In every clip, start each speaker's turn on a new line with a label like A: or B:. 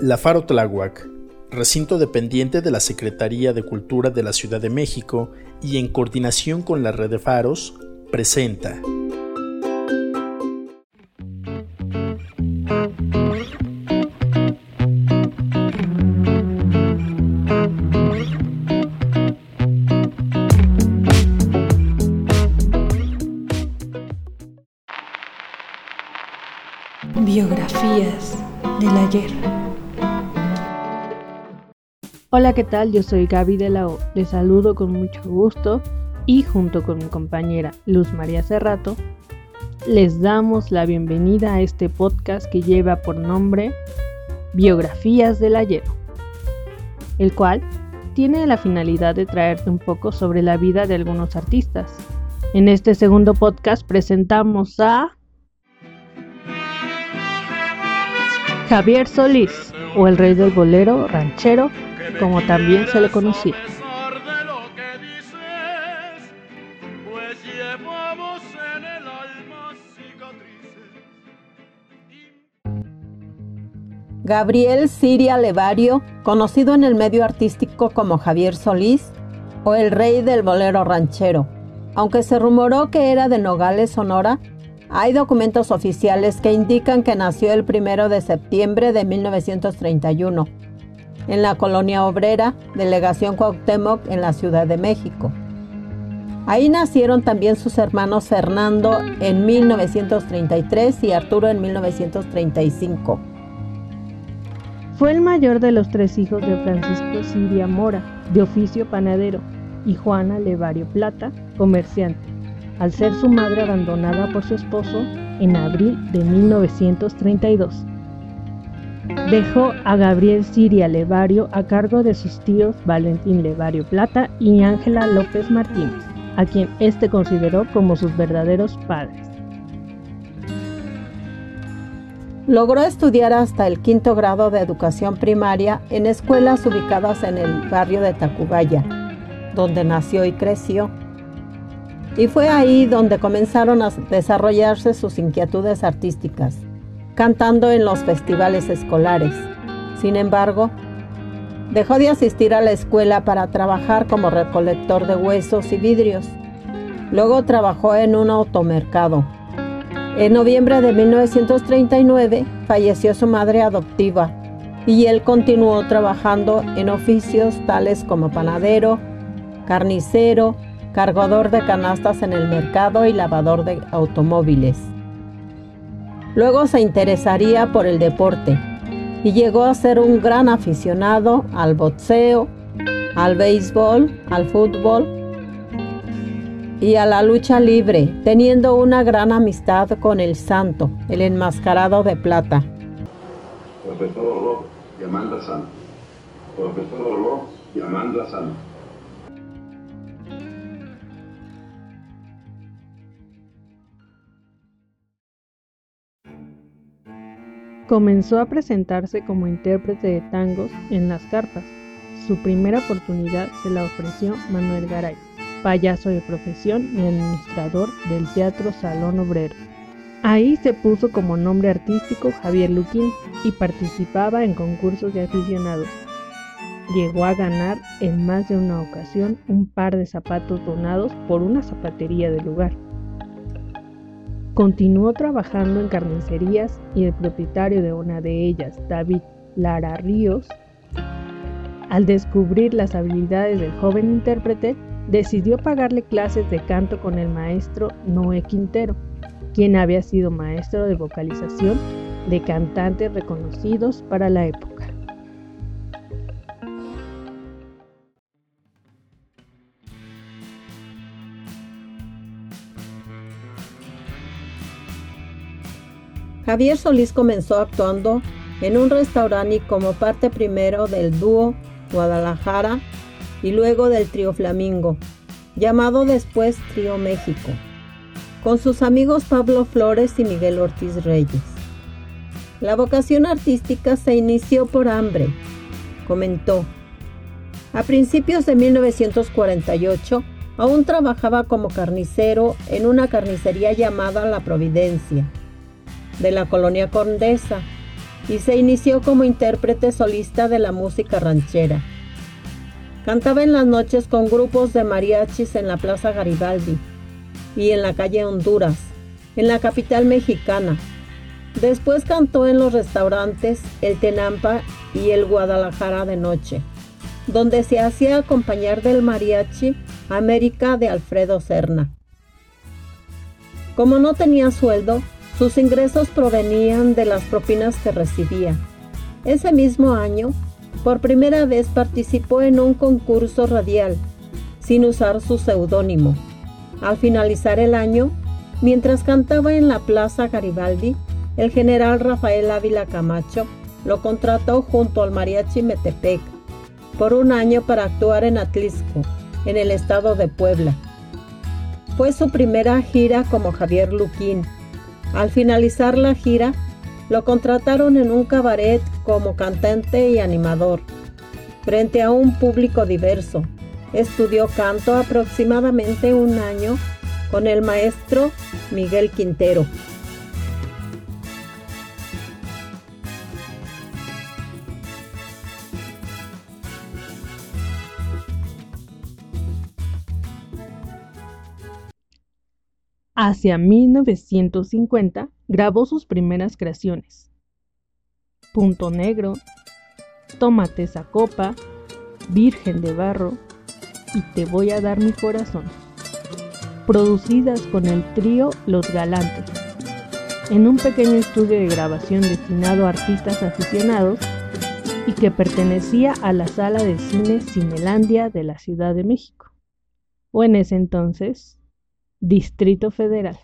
A: La Faro Tláhuac, recinto dependiente de la Secretaría de Cultura de la Ciudad de México y en coordinación con la red de faros, presenta.
B: Hola, ¿qué tal? Yo soy Gaby de la O. Les saludo con mucho gusto y junto con mi compañera Luz María Cerrato, les damos la bienvenida a este podcast que lleva por nombre Biografías del ayer, el cual tiene la finalidad de traerte un poco sobre la vida de algunos artistas. En este segundo podcast presentamos a Javier Solís, o el rey del bolero ranchero, como también se le conocía.
C: Gabriel Siria Levario, conocido en el medio artístico como Javier Solís, o el rey del bolero ranchero. Aunque se rumoró que era de Nogales, Sonora, hay documentos oficiales que indican que nació el 1 de septiembre de 1931 en la colonia obrera, delegación Cuauhtémoc en la Ciudad de México. Ahí nacieron también sus hermanos Fernando en 1933 y Arturo en 1935.
B: Fue el mayor de los tres hijos de Francisco Siria Mora, de oficio panadero, y Juana Levario Plata, comerciante al ser su madre abandonada por su esposo en abril de 1932. Dejó a Gabriel Siria Levario a cargo de sus tíos Valentín Levario Plata y Ángela López Martínez, a quien éste consideró como sus verdaderos padres.
C: Logró estudiar hasta el quinto grado de educación primaria en escuelas ubicadas en el barrio de Tacubaya, donde nació y creció. Y fue ahí donde comenzaron a desarrollarse sus inquietudes artísticas, cantando en los festivales escolares. Sin embargo, dejó de asistir a la escuela para trabajar como recolector de huesos y vidrios. Luego trabajó en un automercado. En noviembre de 1939 falleció su madre adoptiva y él continuó trabajando en oficios tales como panadero, carnicero, cargador de canastas en el mercado y lavador de automóviles. Luego se interesaría por el deporte y llegó a ser un gran aficionado al boxeo, al béisbol, al fútbol y a la lucha libre, teniendo una gran amistad con el santo, el enmascarado de plata.
D: Profesor santo. Profesor santo.
B: Comenzó a presentarse como intérprete de tangos en las carpas. Su primera oportunidad se la ofreció Manuel Garay, payaso de profesión y administrador del Teatro Salón Obrero. Ahí se puso como nombre artístico Javier Luquín y participaba en concursos de aficionados. Llegó a ganar en más de una ocasión un par de zapatos donados por una zapatería del lugar. Continuó trabajando en carnicerías y el propietario de una de ellas, David Lara Ríos, al descubrir las habilidades del joven intérprete, decidió pagarle clases de canto con el maestro Noé Quintero, quien había sido maestro de vocalización de cantantes reconocidos para la época.
C: Javier Solís comenzó actuando en un restaurante como parte primero del dúo Guadalajara y luego del trío Flamingo, llamado después Trío México, con sus amigos Pablo Flores y Miguel Ortiz Reyes. La vocación artística se inició por hambre, comentó. A principios de 1948, aún trabajaba como carnicero en una carnicería llamada La Providencia de la colonia Condesa, y se inició como intérprete solista de la música ranchera. Cantaba en las noches con grupos de mariachis en la Plaza Garibaldi y en la calle Honduras, en la capital mexicana. Después cantó en los restaurantes El Tenampa y el Guadalajara de noche, donde se hacía acompañar del mariachi América de Alfredo Serna. Como no tenía sueldo, sus ingresos provenían de las propinas que recibía. Ese mismo año por primera vez participó en un concurso radial, sin usar su seudónimo. Al finalizar el año, mientras cantaba en la Plaza Garibaldi, el general Rafael Ávila Camacho lo contrató junto al Mariachi Metepec por un año para actuar en Atlisco, en el estado de Puebla. Fue su primera gira como Javier Luquín. Al finalizar la gira, lo contrataron en un cabaret como cantante y animador, frente a un público diverso. Estudió canto aproximadamente un año con el maestro Miguel Quintero.
B: Hacia 1950 grabó sus primeras creaciones. Punto Negro, Tómate esa copa, Virgen de Barro y Te voy a dar mi corazón, producidas con el trío Los Galantes, en un pequeño estudio de grabación destinado a artistas aficionados y que pertenecía a la sala de cine Cinelandia de la Ciudad de México, o en ese entonces Distrito Federal.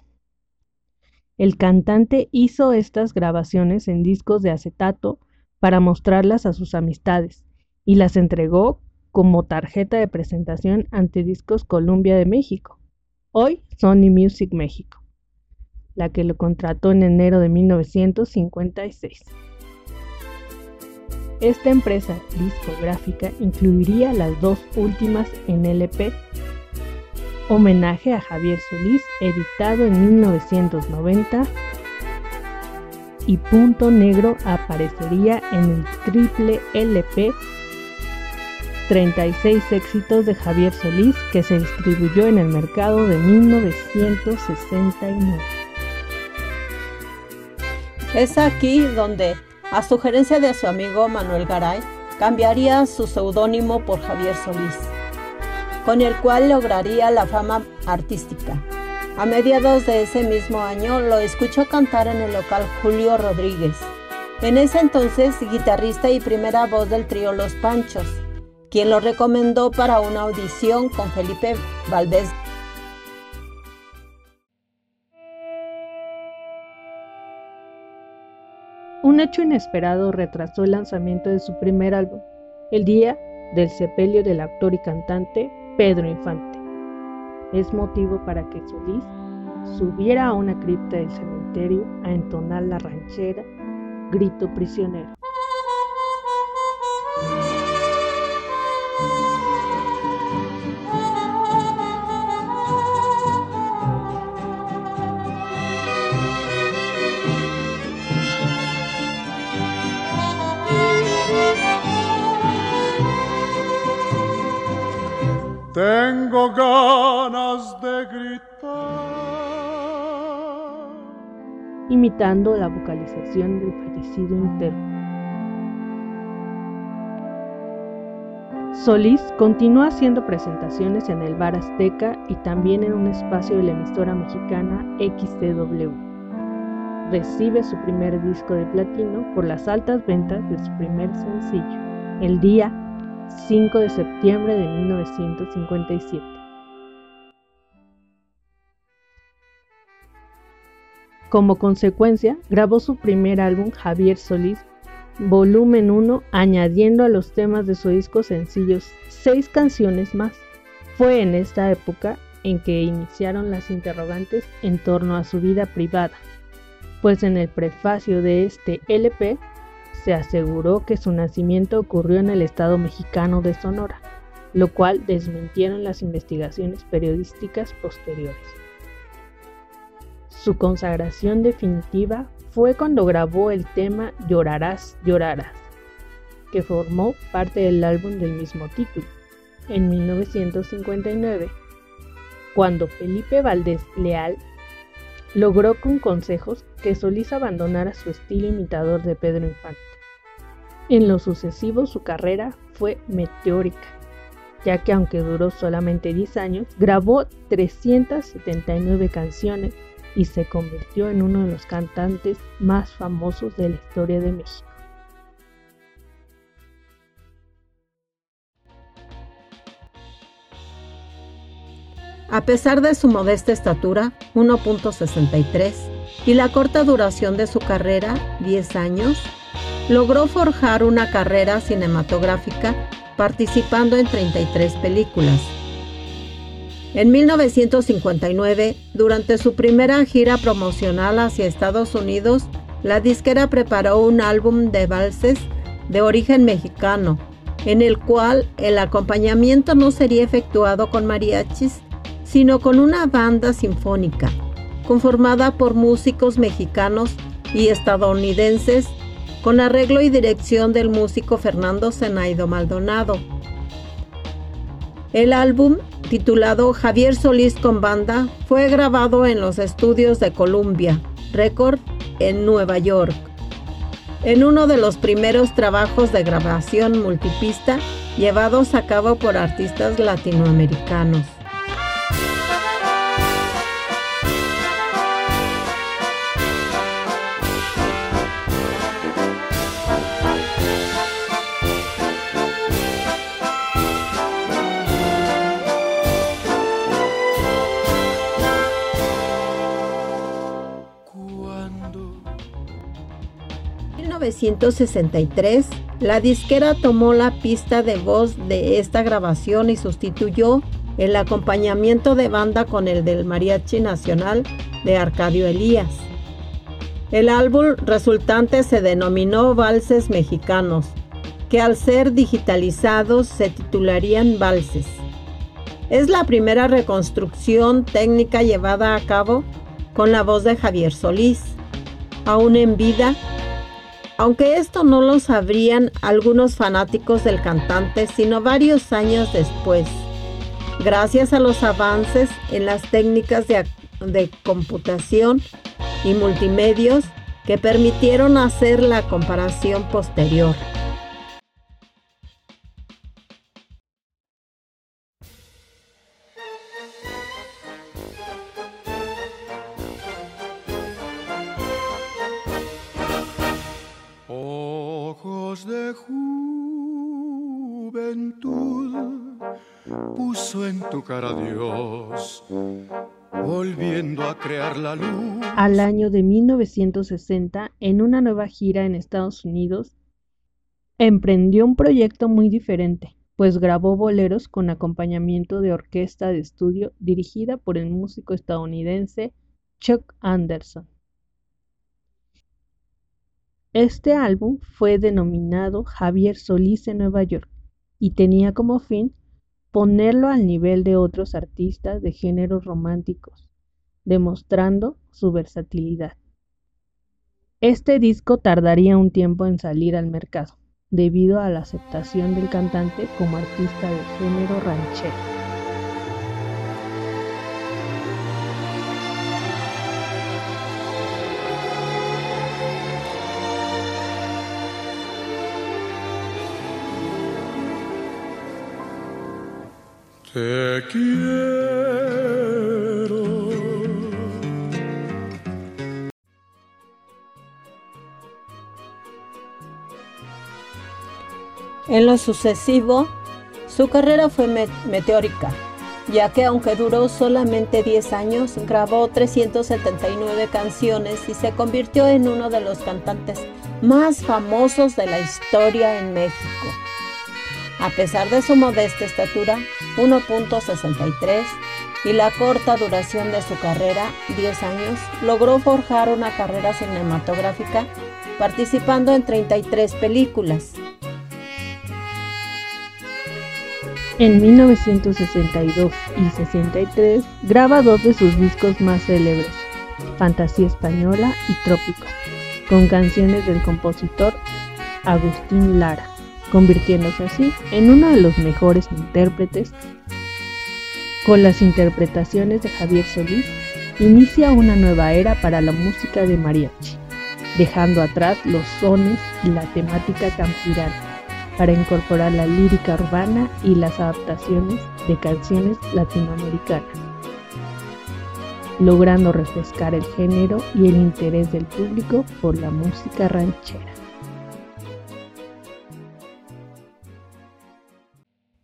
B: El cantante hizo estas grabaciones en discos de acetato para mostrarlas a sus amistades y las entregó como tarjeta de presentación ante Discos Columbia de México, hoy Sony Music México, la que lo contrató en enero de 1956. Esta empresa discográfica incluiría las dos últimas en LP homenaje a Javier Solís, editado en 1990, y Punto Negro aparecería en el triple LP 36 éxitos de Javier Solís que se distribuyó en el mercado de 1969.
C: Es aquí donde, a sugerencia de su amigo Manuel Garay, cambiaría su seudónimo por Javier Solís con el cual lograría la fama artística. A mediados de ese mismo año lo escuchó cantar en el local Julio Rodríguez, en ese entonces guitarrista y primera voz del trío Los Panchos, quien lo recomendó para una audición con Felipe Valdés.
B: Un hecho inesperado retrasó el lanzamiento de su primer álbum, el día del sepelio del actor y cantante Pedro Infante. Es motivo para que Solís subiera a una cripta del cementerio a entonar la ranchera Grito Prisionero.
E: Tengo ganas de gritar.
B: Imitando la vocalización del fallecido interno. Solís continúa haciendo presentaciones en el Bar Azteca y también en un espacio de la emisora mexicana XTW. Recibe su primer disco de platino por las altas ventas de su primer sencillo, El Día 5 de septiembre de 1957. Como consecuencia, grabó su primer álbum Javier Solís, volumen 1, añadiendo a los temas de su disco sencillos seis canciones más. Fue en esta época en que iniciaron las interrogantes en torno a su vida privada, pues en el prefacio de este LP se aseguró que su nacimiento ocurrió en el estado mexicano de Sonora, lo cual desmintieron las investigaciones periodísticas posteriores. Su consagración definitiva fue cuando grabó el tema Llorarás, llorarás, que formó parte del álbum del mismo título. En 1959, cuando Felipe Valdés Leal logró con consejos que Solís abandonara su estilo imitador de Pedro Infante. En lo sucesivo su carrera fue meteórica, ya que aunque duró solamente 10 años, grabó 379 canciones y se convirtió en uno de los cantantes más famosos de la historia de México.
C: A pesar de su modesta estatura, 1.63, y la corta duración de su carrera, 10 años, logró forjar una carrera cinematográfica participando en 33 películas. En 1959, durante su primera gira promocional hacia Estados Unidos, la disquera preparó un álbum de valses de origen mexicano, en el cual el acompañamiento no sería efectuado con mariachis, sino con una banda sinfónica, conformada por músicos mexicanos y estadounidenses, con arreglo y dirección del músico Fernando Zenaido Maldonado. El álbum, titulado Javier Solís con Banda, fue grabado en los estudios de Columbia Record en Nueva York. En uno de los primeros trabajos de grabación multipista llevados a cabo por artistas latinoamericanos. 1963, la disquera tomó la pista de voz de esta grabación y sustituyó el acompañamiento de banda con el del Mariachi Nacional de Arcadio Elías. El álbum resultante se denominó Valses Mexicanos, que al ser digitalizados se titularían Valses. Es la primera reconstrucción técnica llevada a cabo con la voz de Javier Solís. Aún en vida, aunque esto no lo sabrían algunos fanáticos del cantante sino varios años después, gracias a los avances en las técnicas de, computación y multimedios que permitieron hacer la comparación posterior.
B: Al año de 1960, en una nueva gira en Estados Unidos, emprendió un proyecto muy diferente, pues grabó boleros con acompañamiento de orquesta de estudio dirigida por el músico estadounidense Chuck Anderson. Este álbum fue denominado Javier Solís en Nueva York y tenía como fin ponerlo al nivel de otros artistas de géneros románticos, demostrando su versatilidad. Este disco tardaría un tiempo en salir al mercado, debido a la aceptación del cantante como artista de género ranchero.
E: Te quiero.
C: En lo sucesivo, su carrera fue meteórica, ya que aunque duró solamente 10 años, grabó 379 canciones y se convirtió en uno de los cantantes más famosos de la historia en México. A pesar de su modesta estatura, 1.63, y la corta duración de su carrera, 10 años, logró forjar una carrera cinematográfica participando en 33 películas.
B: En 1962 y 63 graba dos de sus discos más célebres, Fantasía Española y Trópico, con canciones del compositor Agustín Lara, convirtiéndose así en uno de los mejores intérpretes. Con las interpretaciones de Javier Solís, inicia una nueva era para la música de mariachi, dejando atrás los sones y la temática campirana para incorporar la lírica urbana y las adaptaciones de canciones latinoamericanas, logrando refrescar el género y el interés del público por la música ranchera.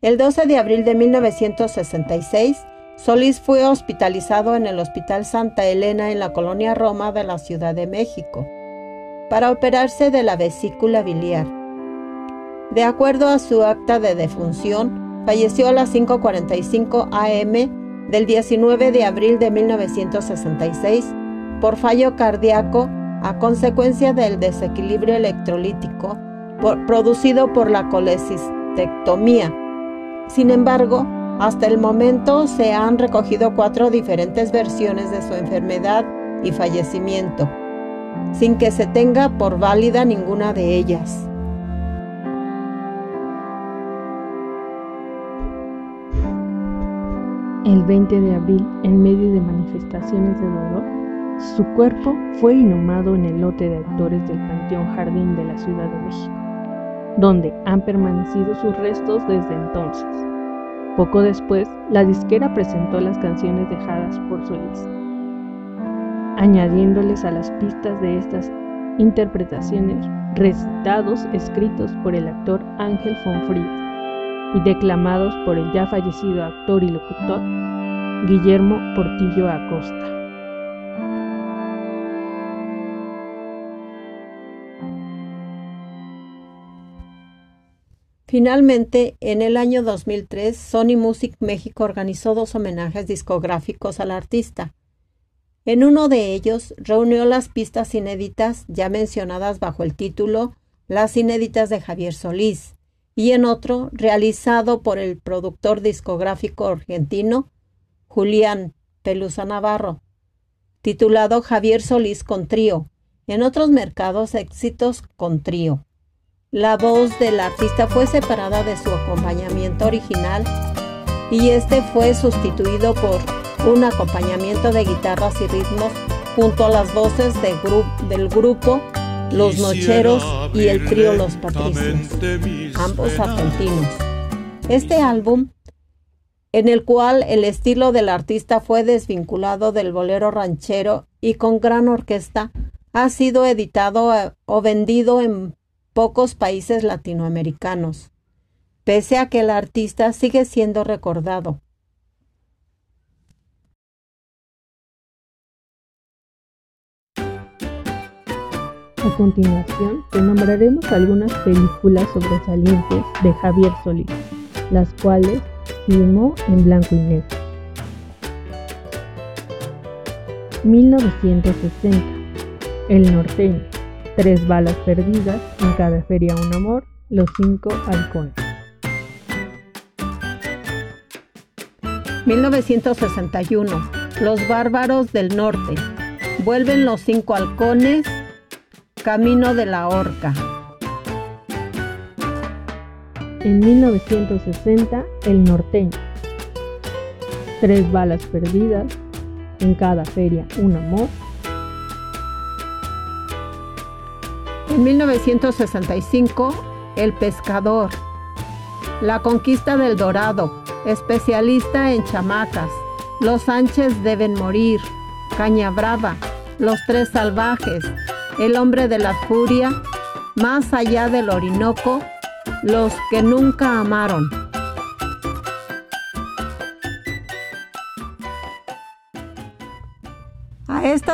C: El 12 de abril de 1966, Solís fue hospitalizado en el Hospital Santa Elena en la colonia Roma de la Ciudad de México para operarse de la vesícula biliar. De acuerdo a su acta de defunción, falleció a las 5.45 am del 19 de abril de 1966 por fallo cardíaco a consecuencia del desequilibrio electrolítico producido por la colecistectomía sin embargo, hasta el momento se han recogido cuatro diferentes versiones de su enfermedad y fallecimiento, sin que se tenga por válida ninguna de ellas.
B: El 20 de abril, en medio de manifestaciones de dolor, su cuerpo fue inhumado en el lote de actores del Panteón Jardín de la Ciudad de México donde han permanecido sus restos desde entonces. Poco después, la disquera presentó las canciones dejadas por Solís, añadiéndoles a las pistas de estas interpretaciones recitados escritos por el actor Ángel Fonfrías y declamados por el ya fallecido actor y locutor Guillermo Portillo Acosta.
C: Finalmente, en el año 2003, Sony Music México organizó dos homenajes discográficos al artista. En uno de ellos reunió las pistas inéditas ya mencionadas bajo el título Las inéditas de Javier Solís, y en otro, realizado por el productor discográfico argentino Julián Pelusa Navarro, titulado Javier Solís con trío, en otros mercados éxitos con trío. La voz del artista fue separada de su acompañamiento original y este fue sustituido por un acompañamiento de guitarras y ritmos junto a las voces del grupo Los Nocheros y el trío Los Patricios, ambos argentinos. Este álbum, en el cual el estilo del artista fue desvinculado del bolero ranchero y con gran orquesta, ha sido editado eh, o vendido en pocos países latinoamericanos, pese a que el artista sigue siendo recordado.
B: A continuación, te nombraremos algunas películas sobresalientes de Javier Solís, las cuales filmó en blanco y negro. 1960. El norteño. Tres balas perdidas, en cada feria un amor, los cinco halcones.
C: 1961. Los bárbaros del norte. Vuelven los cinco halcones, camino de la horca.
B: En 1960, El norteño. Tres balas perdidas, en cada feria un amor,
C: En 1965, El Pescador. La Conquista del Dorado. Especialista en chamacas. Los Sánchez deben morir. Caña Brava. Los Tres Salvajes. El Hombre de la Furia. Más allá del Orinoco. Los que nunca amaron.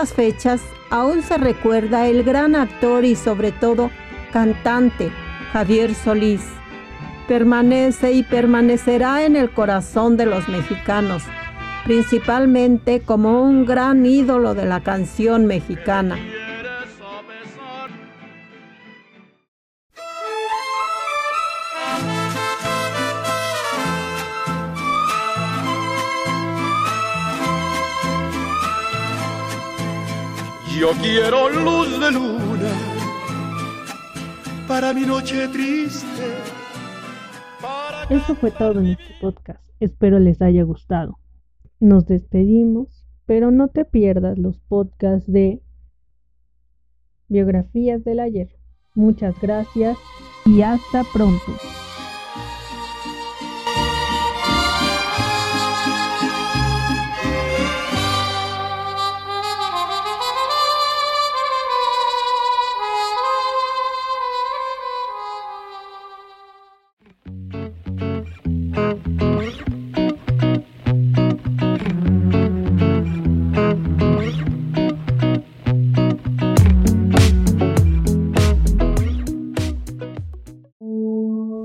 C: Estas fechas aún se recuerda el gran actor y sobre todo cantante Javier Solís. Permanece y permanecerá en el corazón de los mexicanos, principalmente como un gran ídolo de la canción mexicana.
E: Yo quiero luz de luna para mi noche triste.
B: Eso fue todo en este podcast. Espero les haya gustado. Nos despedimos, pero no te pierdas los podcasts de biografías del ayer. Muchas gracias y hasta pronto.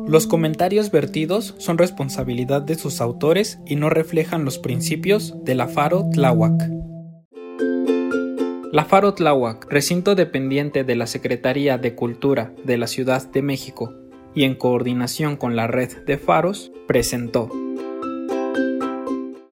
F: Los comentarios vertidos son responsabilidad de sus autores y no reflejan los principios de la Faro Tláhuac. La Faro Tláhuac, recinto dependiente de la Secretaría de Cultura de la Ciudad de México y en coordinación con la red de faros, presentó